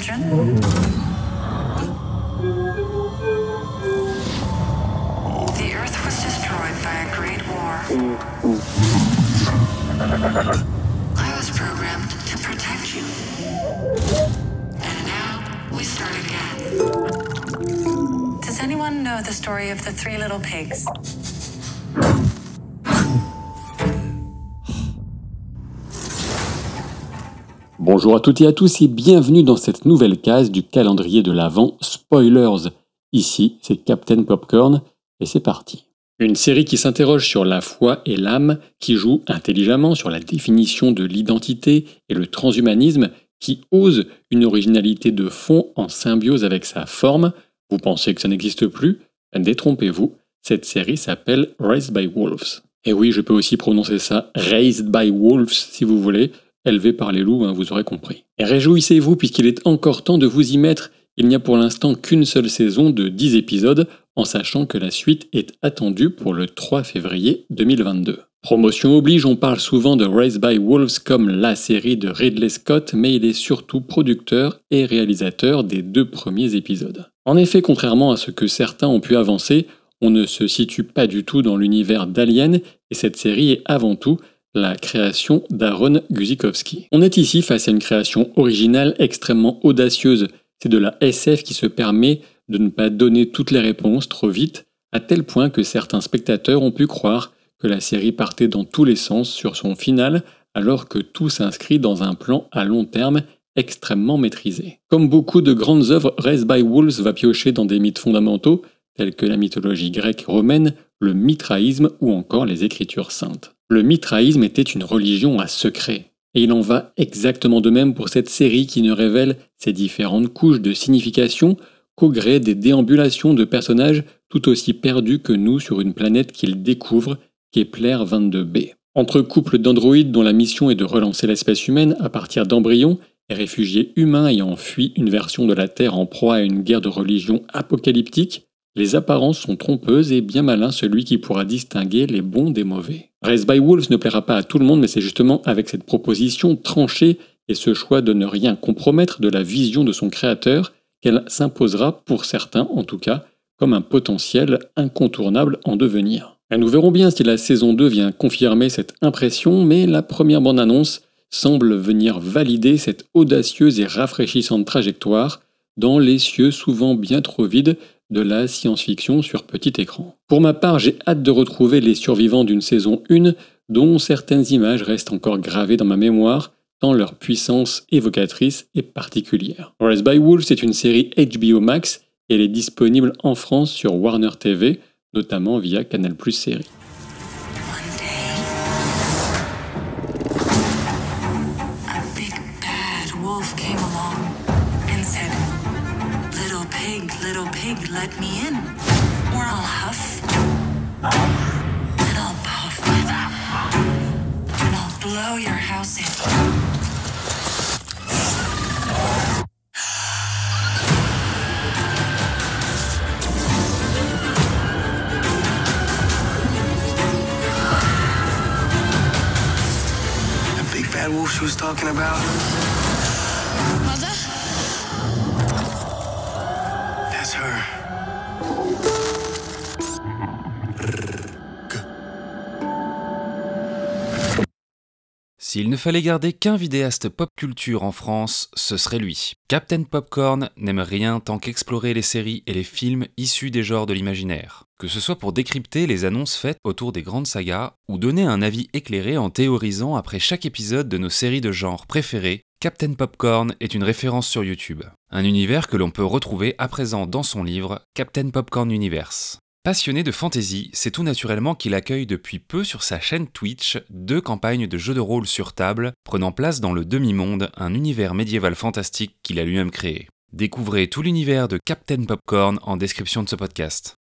children. The Earth was destroyed by a great war. I was programmed to protect you. And now we start again. Does anyone know the story of the three little pigs? Bonjour à toutes et à tous et bienvenue dans cette nouvelle case du calendrier de l'Avent Spoilers. Ici, c'est Captain Popcorn et c'est parti. Une série qui s'interroge sur la foi et l'âme, qui joue intelligemment sur la définition de l'identité et le transhumanisme, qui ose une originalité de fond en symbiose avec sa forme. Vous pensez que ça n'existe plus? Détrompez-vous, cette série s'appelle Raised by Wolves. Et oui, je peux aussi prononcer ça Raised by Wolves si vous voulez, élevé par les loups, hein, vous aurez compris. Et réjouissez-vous puisqu'il est encore temps de vous y mettre. Il n'y a pour l'instant qu'une seule saison de 10 épisodes, en sachant que la suite est attendue pour le 3 février 2022. Promotion oblige, on parle souvent de Raised by Wolves comme la série de Ridley Scott, mais il est surtout producteur et réalisateur des deux premiers épisodes. En effet, contrairement à ce que certains ont pu avancer, on ne se situe pas du tout dans l'univers d'Alien, et cette série est avant tout la création d'Aaron Guzikowski. On est ici face à une création originale extrêmement audacieuse. C'est de la SF qui se permet de ne pas donner toutes les réponses trop vite, à tel point que certains spectateurs ont pu croire que la série partait dans tous les sens sur son final, alors que tout s'inscrit dans un plan à long terme extrêmement maîtrisé. Comme beaucoup de grandes œuvres, Race by Wolves va piocher dans des mythes fondamentaux, tels que la mythologie grecque romaine, le mitraïsme ou encore les écritures saintes. Le mitraïsme était une religion à secret, et il en va exactement de même pour cette série qui ne révèle ses différentes couches de signification qu'au gré des déambulations de personnages tout aussi perdus que nous sur une planète qu'ils découvrent, Kepler 22b. Entre couples d'androïdes dont la mission est de relancer l'espèce humaine à partir d'embryons et réfugiés humains ayant fui une version de la Terre en proie à une guerre de religion apocalyptique, les apparences sont trompeuses et bien malin celui qui pourra distinguer les bons des mauvais. Race by Wolves ne plaira pas à tout le monde, mais c'est justement avec cette proposition tranchée et ce choix de ne rien compromettre de la vision de son créateur qu'elle s'imposera, pour certains en tout cas, comme un potentiel incontournable en devenir. Nous verrons bien si la saison 2 vient confirmer cette impression, mais la première bande-annonce semble venir valider cette audacieuse et rafraîchissante trajectoire dans les cieux souvent bien trop vides de la science-fiction sur petit écran. Pour ma part, j'ai hâte de retrouver les survivants d'une saison 1 dont certaines images restent encore gravées dans ma mémoire tant leur puissance évocatrice est particulière. Race by Wolves est une série HBO Max et elle est disponible en France sur Warner TV, notamment via Canal Plus Série. Pig, little pig, let me in. Or I'll huff, and I'll puff, and I'll blow your house in. The big bad wolf she was talking about? Mother? S'il ne fallait garder qu'un vidéaste pop culture en France, ce serait lui. Captain Popcorn n'aime rien tant qu'explorer les séries et les films issus des genres de l'imaginaire. Que ce soit pour décrypter les annonces faites autour des grandes sagas ou donner un avis éclairé en théorisant après chaque épisode de nos séries de genre préférées, Captain Popcorn est une référence sur YouTube. Un univers que l'on peut retrouver à présent dans son livre Captain Popcorn Universe. Passionné de fantasy, c'est tout naturellement qu'il accueille depuis peu sur sa chaîne Twitch deux campagnes de jeux de rôle sur table, prenant place dans le demi-monde, un univers médiéval fantastique qu'il a lui-même créé. Découvrez tout l'univers de Captain Popcorn en description de ce podcast.